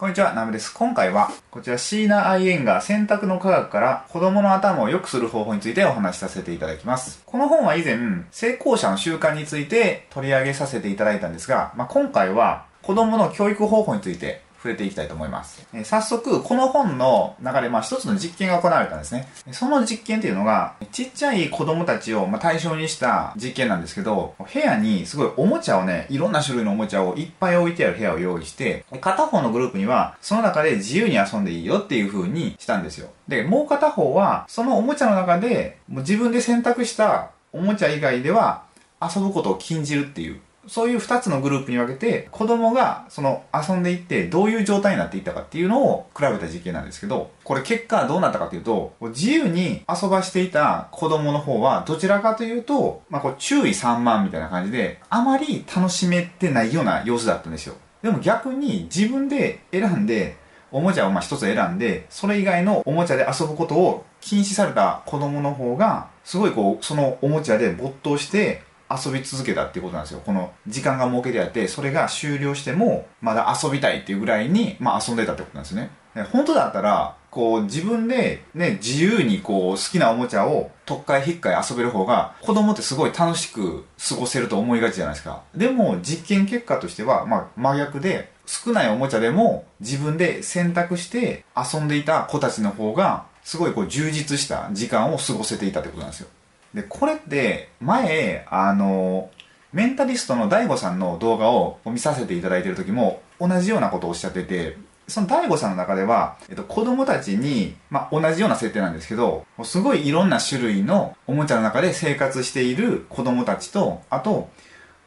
こんにちは、ナムです。今回は、こちらシーナ・アイエンが選択の科学から子供の頭を良くする方法についてお話しさせていただきます。この本は以前、成功者の習慣について取り上げさせていただいたんですが、まあ、今回は子供の教育方法について触れていきたいと思います。え早速、この本の中で、まあ、一つの実験が行われたんですね。その実験っていうのが、ちっちゃい子供たちを、ま対象にした実験なんですけど、部屋にすごいおもちゃをね、いろんな種類のおもちゃをいっぱい置いてある部屋を用意して、片方のグループには、その中で自由に遊んでいいよっていう風にしたんですよ。で、もう片方は、そのおもちゃの中で、もう自分で選択したおもちゃ以外では、遊ぶことを禁じるっていうそういう2つのグループに分けて、子供がその遊んでいってどういう状態になっていったかっていうのを比べた実験なんですけど、これ結果どうなったかというと、自由に遊ばしていた子供の方はどちらかというと、まあこう注意散漫みたいな感じで、あまり楽しめてないような様子だったんですよ。でも逆に自分で選んで、おもちゃをまあ一つ選んで、それ以外のおもちゃで遊ぶことを禁止された子供の方が、すごいこう、そのおもちゃで没頭して、遊び続けたっていうことなんですよ。この時間が設けてあって、それが終了しても、まだ遊びたいっていうぐらいに、まあ遊んでたってことなんですね。本当だったら、こう自分でね、自由にこう好きなおもちゃを特会引っかい遊べる方が子供ってすごい楽しく過ごせると思いがちじゃないですか。でも実験結果としては、まあ真逆で少ないおもちゃでも自分で選択して遊んでいた子たちの方がすごいこう充実した時間を過ごせていたってことなんですよ。で、これって前、あの、メンタリストの DAIGO さんの動画を見させていただいている時も同じようなことをおっしゃってて、その DAIGO さんの中では、えっと、子供たちに、まあ、同じような設定なんですけど、すごいいろんな種類のおもちゃの中で生活している子供たちと、あと、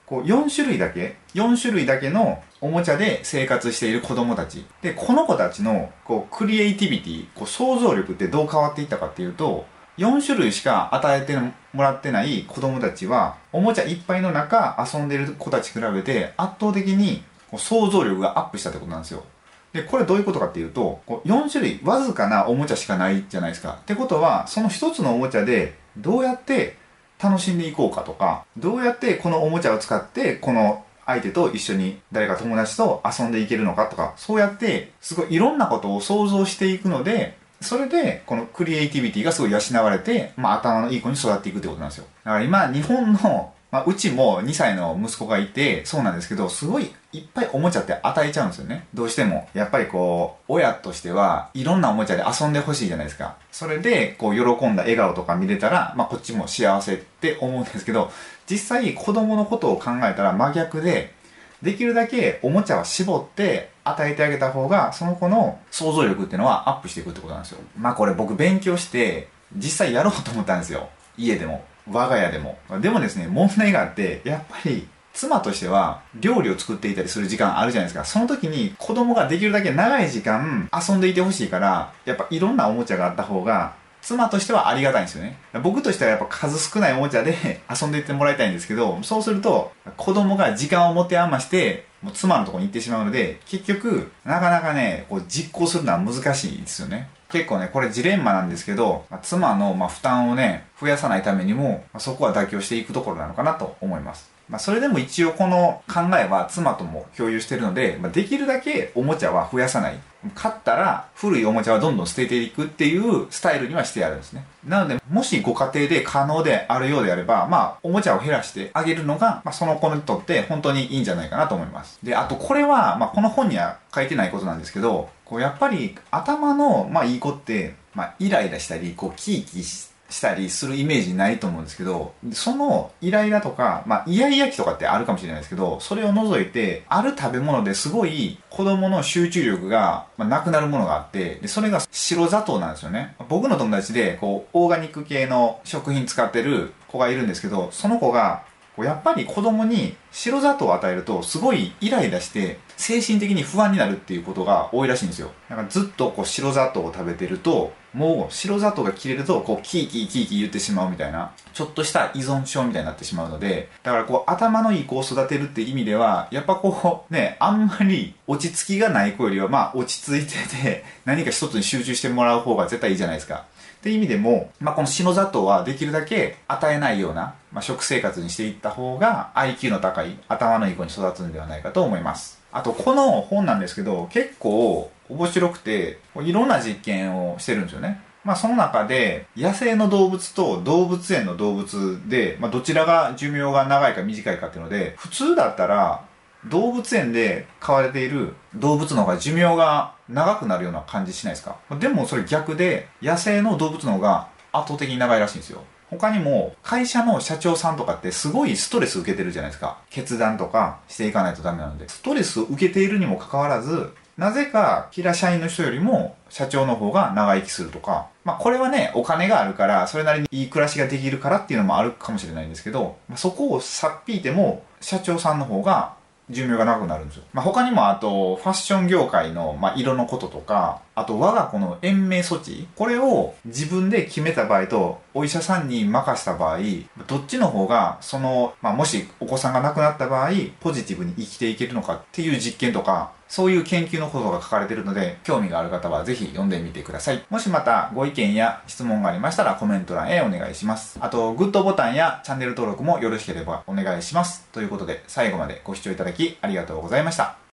こう4種類だけ、4種類だけのおもちゃで生活している子供たち。で、この子たちの、こう、クリエイティビティ、こう、想像力ってどう変わっていったかっていうと、4種類しか与えてもらってない子供たちは、おもちゃいっぱいの中遊んでる子たち比べて圧倒的に想像力がアップしたってことなんですよ。で、これどういうことかっていうと、4種類、わずかなおもちゃしかないじゃないですか。ってことは、その一つのおもちゃでどうやって楽しんでいこうかとか、どうやってこのおもちゃを使ってこの相手と一緒に誰か友達と遊んでいけるのかとか、そうやってすごいいろんなことを想像していくので、それで、このクリエイティビティがすごい養われて、まあ頭のいい子に育っていくってことなんですよ。だから今、日本の、まあうちも2歳の息子がいて、そうなんですけど、すごいいっぱいおもちゃって与えちゃうんですよね。どうしても。やっぱりこう、親としてはいろんなおもちゃで遊んでほしいじゃないですか。それで、こう、喜んだ笑顔とか見れたら、まあこっちも幸せって思うんですけど、実際子供のことを考えたら真逆で、できるだけおもちゃは絞って与えてあげた方が、その子の想像力っていうのはアップしていくってことなんですよ。まあこれ僕勉強して、実際やろうと思ったんですよ。家でも。我が家でも。でもですね、問題があって、やっぱり、妻としては料理を作っていたりする時間あるじゃないですか。その時に子供ができるだけ長い時間遊んでいてほしいから、やっぱいろんなおもちゃがあった方が妻としてはありがたいんですよね。僕としてはやっぱ数少ないおもちゃで遊んでいってもらいたいんですけど、そうすると子供が時間を持て余して、もう妻のとこに行ってしまうので、結局、なかなかね、こう実行するのは難しいですよね。結構ね、これジレンマなんですけど、ま妻のま負担をね、増やさないためにもま、そこは妥協していくところなのかなと思います。まあ、それでも一応この考えは妻とも共有してるので、まあ、できるだけおもちゃは増やさない。買ったら古いおもちゃはどんどん捨てていくっていうスタイルにはしてあるんですね。なので、もしご家庭で可能であるようであれば、まあ、おもちゃを減らしてあげるのが、まあ、その子にとって本当にいいんじゃないかなと思います。で、あとこれは、まあ、この本には書いてないことなんですけど、こうやっぱり頭の、まあ、いい子って、まあ、イライラしたり、こう、キーキーして、したりするイメージないと思うんですけど、そのイライラとか、まあ、イヤイヤ期とかってあるかもしれないですけど、それを除いて、ある食べ物ですごい子供の集中力が、まあ、なくなるものがあって、で、それが白砂糖なんですよね。僕の友達で、こう、オーガニック系の食品使ってる子がいるんですけど、その子が、やっぱり子供に白砂糖を与えるとすごいイライラして精神的に不安になるっていうことが多いらしいんですよ。だかずっとこう白砂糖を食べてるともう白砂糖が切れるとこうキーキーキーキー言ってしまうみたいなちょっとした依存症みたいになってしまうのでだからこう頭のいい子を育てるって意味ではやっぱこうねあんまり落ち着きがない子よりはまあ落ち着いてて何か一つに集中してもらう方が絶対いいじゃないですか。って意味でも、まあ、この白砂糖はできるだけ与えないような、まあ、食生活にしていった方が IQ の高い頭のいい子に育つんではないかと思います。あと、この本なんですけど、結構面白くて、いろんな実験をしてるんですよね。まあその中で、野生の動物と動物園の動物で、まあどちらが寿命が長いか短いかっていうので、普通だったら、動物園で飼われている動物の方が寿命が長くなるような感じしないですか？でもそれ逆で、野生の動物の方が圧倒的に長いらしいんですよ。他にも会社の社長さんとかってすごいストレス受けてるじゃないですか。決断とかしていかないとダメなので。ストレスを受けているにもかかわらず、なぜか平社員の人よりも社長の方が長生きするとか。まあこれはね、お金があるから、それなりにいい暮らしができるからっていうのもあるかもしれないんですけど、まあ、そこをさっぴいても社長さんの方が寿命が長くなるんですよ。まあ、他にもあと、ファッション業界の、まあ、色のこととか、あと我が子の延命措置、これを自分で決めた場合と、お医者さんに任した場合、どっちの方が、その、まあ、もしお子さんが亡くなった場合、ポジティブに生きていけるのかっていう実験とか、そういう研究のことが書かれているので、興味がある方はぜひ読んでみてください。もしまたご意見や質問がありましたらコメント欄へお願いします。あと、グッドボタンやチャンネル登録もよろしければお願いします。ということで、最後までご視聴いただきありがとうございました。